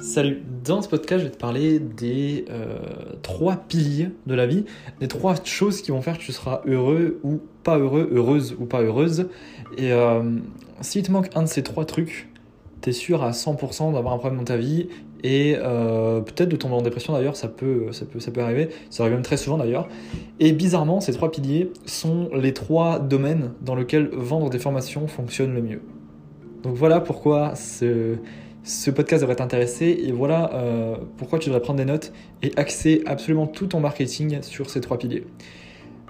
Salut, dans ce podcast, je vais te parler des euh, trois piliers de la vie, des trois choses qui vont faire que tu seras heureux ou pas heureux, heureuse ou pas heureuse. Et euh, s'il te manque un de ces trois trucs, tu es sûr à 100% d'avoir un problème dans ta vie et euh, peut-être de tomber en dépression d'ailleurs, ça peut, ça, peut, ça peut arriver, ça arrive même très souvent d'ailleurs. Et bizarrement, ces trois piliers sont les trois domaines dans lesquels vendre des formations fonctionne le mieux. Donc voilà pourquoi ce ce podcast devrait t'intéresser et voilà euh, pourquoi tu devrais prendre des notes et axer absolument tout ton marketing sur ces trois piliers.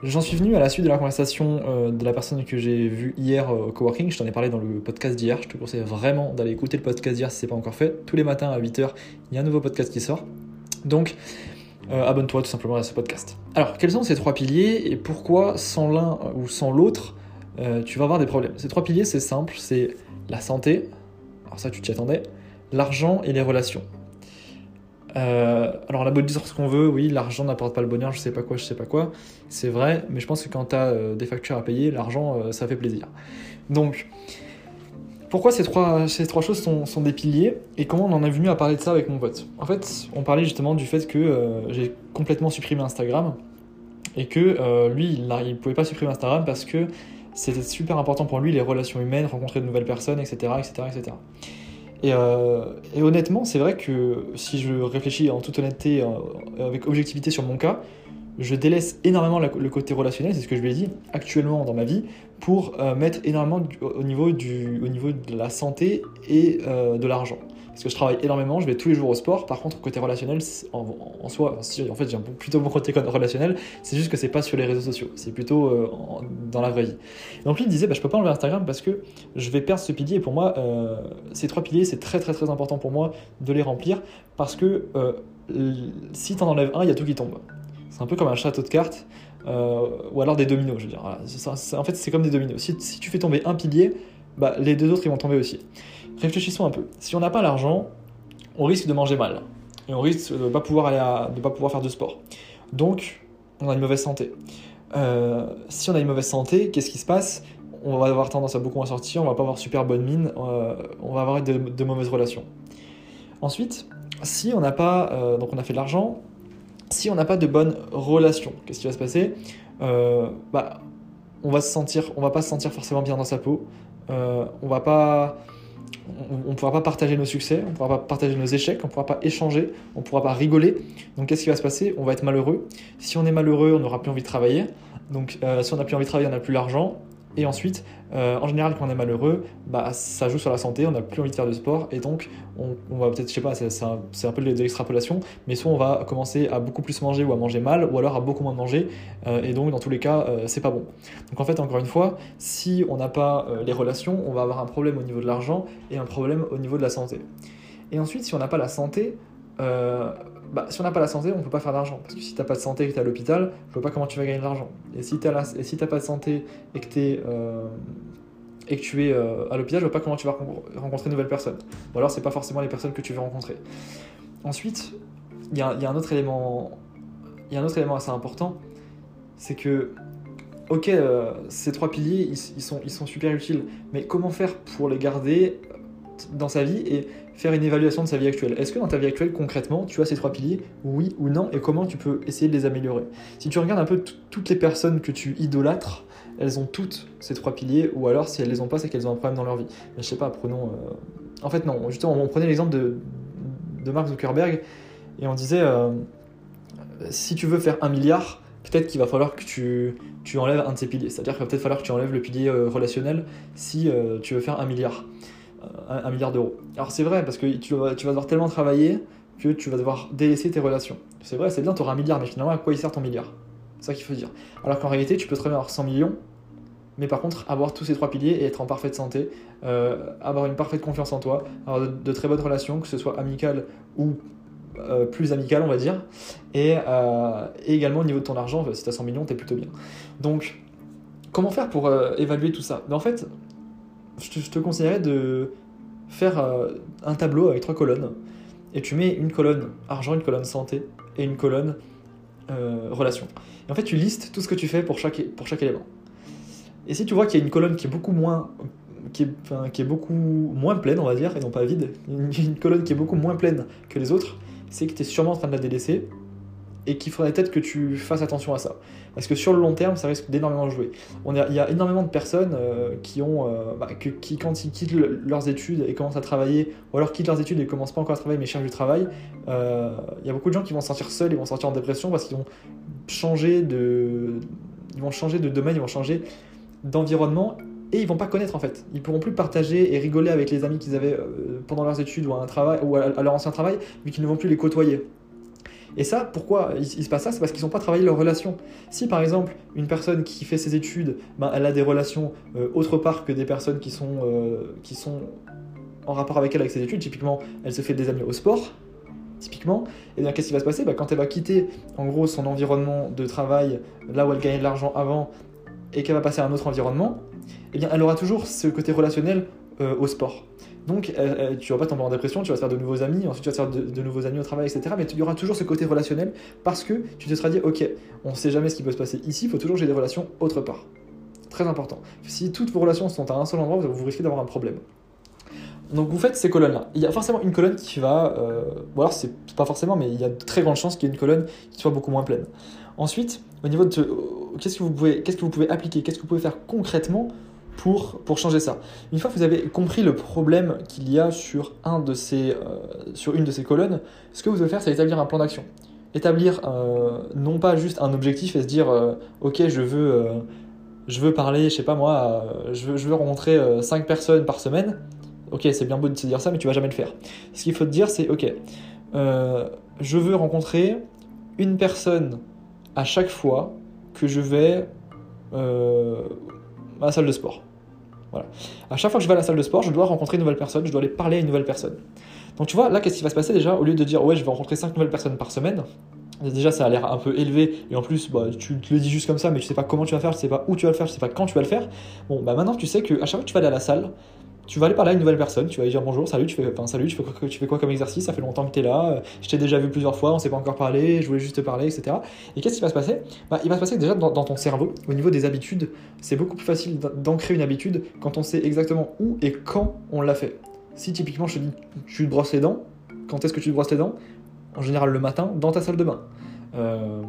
J'en suis venu à la suite de la conversation euh, de la personne que j'ai vue hier au coworking. Je t'en ai parlé dans le podcast d'hier. Je te conseille vraiment d'aller écouter le podcast d'hier si ce n'est pas encore fait. Tous les matins à 8h, il y a un nouveau podcast qui sort. Donc, euh, abonne-toi tout simplement à ce podcast. Alors, quels sont ces trois piliers et pourquoi sans l'un ou sans l'autre, tu vas avoir des problèmes? Ces trois piliers, c'est simple c'est la santé. Alors, ça, tu t'y attendais l'argent et les relations. Euh, alors on a beau dire ce qu'on veut, oui, l'argent n'apporte pas le bonheur, je sais pas quoi, je sais pas quoi, c'est vrai, mais je pense que quand tu as euh, des factures à payer, l'argent, euh, ça fait plaisir. Donc, pourquoi ces trois, ces trois choses sont, sont, des piliers et comment on en est venu à parler de ça avec mon pote? En fait, on parlait justement du fait que j'ai complètement supprimé Instagram et que lui, il ne pouvait pas supprimer Instagram parce que c'était super important pour lui les relations humaines, rencontrer de nouvelles personnes, etc. etc., etc. Euh, et, honnêtement, c'est vrai que si je réfléchis en toute honnêteté, euh, avec objectivité sur mon cas, je délaisse énormément le côté relationnel, c'est ce que je lui ai dit, actuellement dans ma vie, pour euh, mettre énormément au, niveau du, au niveau de la santé et de l'argent parce que je travaille énormément, je vais tous les jours au sport. Par contre, côté relationnel, en, soi, en fait, j'ai plutôt bon côté relationnel, c'est juste que c'est pas sur les réseaux sociaux, c'est plutôt euh, dans la vraie vie. donc lui, il disait, bah, je peux pas enlever Instagram parce que je vais perdre ce pilier. Et pour moi, euh, ces trois piliers, c'est très très très important pour moi de les remplir parce que euh, si tu en enlèves un, il y a tout qui tombe. C'est un peu comme un château de cartes. ou alors des dominos, je veux dire. en fait, c'est comme des dominos. Si, si, tu fais tomber un pilier, bah, les deux autres ils vont tomber aussi. Réfléchissons un peu. Si on n'a pas l'argent, on risque de manger mal. Et on risque de ne pas, pouvoir aller pas pouvoir faire de sport. Donc, on a une mauvaise santé. Euh, si on a une mauvaise santé, qu'est-ce qui se passe? On va avoir tendance à beaucoup en sortir, on va pas avoir super bonne mine, euh, on va avoir de, mauvaises relations. Ensuite, si on n'a pas, euh, donc on a fait de l'argent, si on n'a pas de bonnes relations, qu'est-ce qui va se passer? Bah, on va se sentir, on va pas se sentir forcément bien dans sa peau. on va pas, on ne pourra pas partager nos succès, on ne pourra pas partager nos échecs, on ne pourra pas échanger, on ne pourra pas rigoler. Donc qu'est-ce qui va se passer? On va être malheureux. Si on est malheureux, on n'aura plus envie de travailler. Donc euh, si on n'a plus envie de travailler, on n'a plus l'argent. Et ensuite, euh, en général, quand on est malheureux, bah, ça joue sur la santé, on n'a plus envie de faire de sport, et donc on, va peut-être, je sais pas, c'est un, peu de l'extrapolation, mais soit on va commencer à beaucoup plus manger ou à manger mal, ou alors à beaucoup moins manger, euh, et donc dans tous les cas, euh, c'est pas bon. Donc en fait, encore une fois, si on n'a pas les relations, on va avoir un problème au niveau de l'argent et un problème au niveau de la santé. Et ensuite, si on n'a pas la santé, bah, si on n'a pas la santé, on ne peut pas faire d'argent. Parce que si tu n'as pas de santé et que tu es à l'hôpital, je ne vois pas comment tu vas gagner de l'argent. Et si tu n'as pas de santé et que, euh, et que tu es euh, à l'hôpital, je ne vois pas comment tu vas rencontrer de nouvelles personnes. Ou alors, ce pas forcément les personnes que tu veux rencontrer. Ensuite, il y a, un autre élément, y a un autre élément assez important, c'est que, ok, euh, ces trois piliers, ils sont super utiles, mais comment faire pour les garder dans sa vie et faire une évaluation de sa vie actuelle. Est-ce que dans ta vie actuelle, concrètement, tu as ces trois piliers, oui ou non, et comment tu peux essayer de les améliorer? Si tu regardes un peu toutes les personnes que tu idolâtres, elles ont toutes ces trois piliers, ou alors si elles les ont pas, c'est qu'elles ont un problème dans leur vie. Mais je sais pas, prenons. Euh, en fait, non, justement, on prenait l'exemple de, de Mark Zuckerberg, et on disait euh, si tu veux faire un milliard, peut-être qu'il va falloir que tu, tu enlèves un de ces piliers. C'est-à-dire qu'il va peut-être falloir que tu enlèves le pilier euh, relationnel si tu veux faire un milliard un, milliard d'euros. Alors c'est vrai, parce que tu vas, tu devoir tellement travailler que tu vas devoir délaisser tes relations. C'est vrai, c'est bien, tu auras un milliard, mais finalement, à quoi il sert ton milliard? C'est ça qu'il faut dire. Alors qu'en réalité, tu peux très bien avoir 100 millions, mais par contre, avoir tous ces trois piliers et être en parfaite santé, euh, avoir une parfaite confiance en toi, avoir de, très bonnes relations, que ce soit amicales ou euh, plus amicales, on va dire, et, euh, et, également au niveau de ton argent, si tu as 100 millions, tu plutôt bien. Donc, comment faire pour évaluer tout ça? En fait, je te, conseillerais de faire euh, un tableau avec trois colonnes et tu mets une colonne argent, une colonne santé et une colonne euh, relation. Et en fait, tu listes tout ce que tu fais pour chaque, pour chaque élément. Et si tu vois qu'il y a une colonne qui est beaucoup moins qui, est, qui est beaucoup moins pleine, on va dire, et non pas vide, une, une colonne qui est beaucoup moins pleine que les autres, c'est que tu es sûrement en train de la délaisser et qu'il faudrait peut-être que tu fasses attention à ça. Parce que sur le long terme, ça risque d'énormément jouer. Il y a énormément de personnes euh, qui ont, euh, bah, quand ils quittent le- leurs études et commencent à travailler, ou alors quittent leurs études et commencent pas encore à travailler mais cherchent du travail, euh, il y a beaucoup de gens qui vont se sentir seuls, ils vont se sentir en dépression parce qu'ils vont changer de, domaine, ils vont changer d'environnement et ils vont pas connaître en fait. Ils pourront plus partager et rigoler avec les amis qu'ils avaient pendant leurs études ou à ou à leur ancien travail, vu qu'ils ne vont plus les côtoyer. Et ça, pourquoi il, se passe ça? C'est parce qu'ils n'ont pas travaillé leurs relations. Si par exemple une personne qui fait ses études, ben, elle a des relations euh, autre part que des personnes qui sont, euh, qui sont en rapport avec elle avec ses études, typiquement elle se fait des amis au sport, typiquement, et bien qu'est-ce qui va se passer? Ben, Quand elle va quitter en gros son environnement de travail, là où elle gagnait de l'argent avant, et qu'elle va passer à un autre environnement, eh bien elle aura toujours ce côté relationnel euh, au sport. Donc, euh, euh, tu vas pas tomber en dépression, tu vas te faire de nouveaux amis, ensuite tu vas te faire de, nouveaux amis au travail, etc. Mais il y aura toujours ce côté relationnel parce que tu te seras dit, ok, on sait jamais ce qui peut se passer ici, il faut toujours que des relations autre part. Très important. Si toutes vos relations sont à un seul endroit, vous, risquez d'avoir un problème. Donc vous faites ces colonnes-là. Il y a forcément une colonne qui va, euh, ou alors c'est pas forcément, mais il y a de très grandes chances qu'il y ait une colonne qui soit beaucoup moins pleine. Ensuite, au niveau de ce- que vous pouvez, qu'est-ce que vous pouvez appliquer, qu'est-ce que vous pouvez faire concrètement pour, pour changer ça. Une fois que vous avez compris le problème qu'il y a sur, un de ces, euh, sur une de ces colonnes, ce que vous devez faire, c'est établir un plan d'action. Établir euh, non pas juste un objectif et se dire euh, ok je veux, je veux parler, je sais pas moi, je, veux, je veux rencontrer 5 personnes par semaine. Ok c'est bien beau de se dire ça mais tu vas jamais le faire. Ce qu'il faut te dire c'est ok je veux rencontrer une personne à chaque fois que je vais à la salle de sport. Voilà. À chaque fois que je vais à la salle de sport, je dois rencontrer une nouvelle personne, je dois aller parler à une nouvelle personne. Donc tu vois, là, qu'est-ce qui va se passer déjà? Au lieu de dire, ouais, je vais rencontrer 5 nouvelles personnes par semaine, déjà ça a l'air un peu élevé, et en plus, bah, tu te le dis juste comme ça, mais tu sais pas comment tu vas faire, tu sais pas où tu vas le faire, tu sais pas quand tu vas le faire. Bon, bah maintenant, tu sais que à chaque fois que tu vas aller à la salle, tu vas aller parler à une nouvelle personne, tu vas lui dire bonjour, salut, tu fais, salut, tu fais, quoi, tu fais quoi comme exercice? Ça fait longtemps que tu es là, euh, je t'ai déjà vu plusieurs fois, on s'est pas encore parlé, je voulais juste te parler, etc. Et qu'est-ce qui va se passer? Bah, Il va se passer que déjà dans, ton cerveau, au niveau des habitudes, c'est beaucoup plus facile d'an- d'ancrer une habitude quand on sait exactement où et quand on l'a fait. Si typiquement je te dis tu te brosses les dents, quand est-ce que tu te brosses les dents? En général le matin dans ta salle de bain. Euh,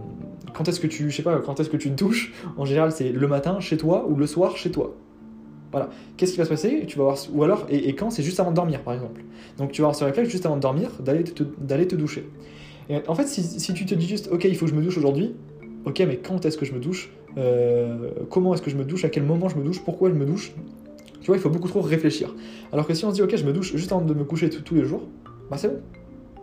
quand est-ce que tu, je sais pas, quand est-ce que tu te douches? En général c'est le matin chez toi ou le soir chez toi. Voilà. Qu'est-ce qui va se passer? Tu vas voir, ou alors, et, quand? C'est juste avant de dormir, par exemple. Donc tu vas avoir ce réflexe juste avant de dormir d'aller te, d'aller te doucher. Et en fait, si, si tu te dis juste, ok, il faut que je me douche aujourd'hui, ok, mais quand est-ce que je me douche? Euh, Comment est-ce que je me douche? À quel moment je me douche? Pourquoi je me douche? Tu vois, il faut beaucoup trop réfléchir. Alors que si on se dit, ok, je me douche juste avant de me coucher tous les jours, bah c'est bon.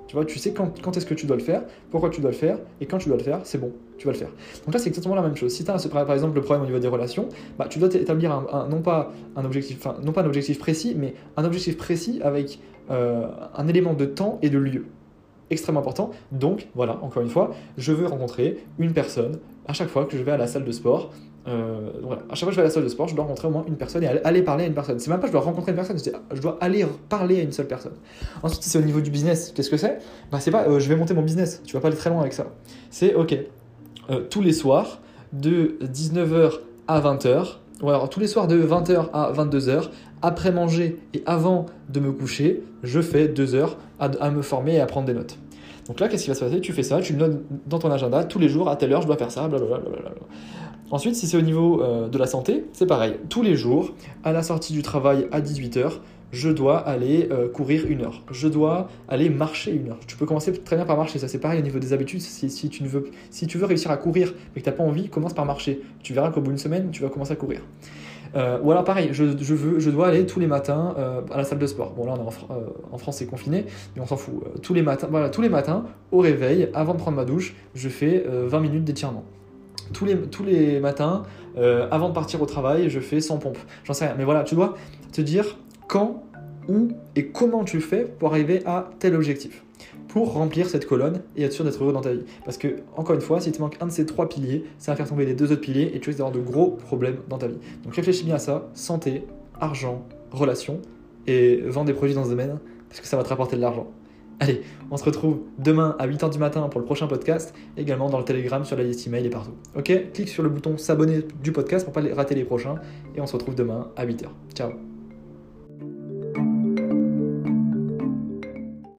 Tu vois, tu sais quand, est-ce que tu dois le faire, pourquoi tu dois le faire, et quand tu dois le faire, c'est bon, tu vas le faire. Donc là, c'est exactement la même chose. Si tu as par exemple le problème au niveau des relations, bah, tu dois établir un, non pas un objectif, non pas un objectif précis, mais un objectif précis avec euh, un élément de temps et de lieu. Extrêmement important. Donc, voilà, encore une fois, je veux rencontrer une personne à chaque fois que je vais à la salle de sport. Euh. À chaque fois que je vais à la salle de sport, je dois rencontrer au moins une personne et aller- parler à une personne. C'est même pas je dois rencontrer une personne, je dois aller parler à une seule personne. Ensuite, si c'est au niveau du business, qu'est-ce que c'est? Bah, c'est pas euh, je vais monter mon business, tu vas pas aller très loin avec ça. C'est ok, euh, tous les soirs, de 19h à 20h, ou alors tous les soirs de 20h à 22h, après manger et avant de me coucher, je fais 2 heures à, à me former et à prendre des notes. Donc là, qu'est-ce qui va se passer? Tu fais ça, tu notes dans ton agenda, tous les jours, à telle heure, je dois faire ça, blablabla. Ensuite, si c'est au niveau euh, de la santé, c'est pareil. Tous les jours, à la sortie du travail à 18h, je dois aller euh, courir une heure. Je dois aller marcher une heure. Tu peux commencer très bien par marcher, ça c'est pareil au niveau des habitudes. Si, tu, ne veux, si tu veux réussir à courir mais que tu n'as pas envie, commence par marcher. Tu verras qu'au bout d'une semaine, tu vas commencer à courir. Euh, ou alors pareil, je, veux, je dois aller tous les matins à la salle de sport. Bon là on est en, en France c'est confiné, mais on s'en fout. Tous les matins, voilà, tous les matins au réveil, avant de prendre ma douche, je fais euh, 20 minutes d'étirement. Tous les, tous matins, euh, avant de partir au travail, je fais 100 pompes. J'en sais rien, mais voilà, tu dois te dire quand, où et comment tu fais pour arriver à tel objectif. Pour remplir cette colonne et être sûr d'être heureux dans ta vie. Parce que, encore une fois, si tu manques un de ces trois piliers, ça va faire tomber les deux autres piliers et tu risques d'avoir de gros problèmes dans ta vie. Donc réfléchis bien à ça santé, argent, relations et vends des produits dans ce domaine parce que ça va te rapporter de l'argent. Allez, on se retrouve demain à 8h du matin pour le prochain podcast, également dans le Telegram, sur la liste email et partout. Ok? Clique sur le bouton s'abonner du podcast pour pas les- rater les prochains et on se retrouve demain à 8h. Ciao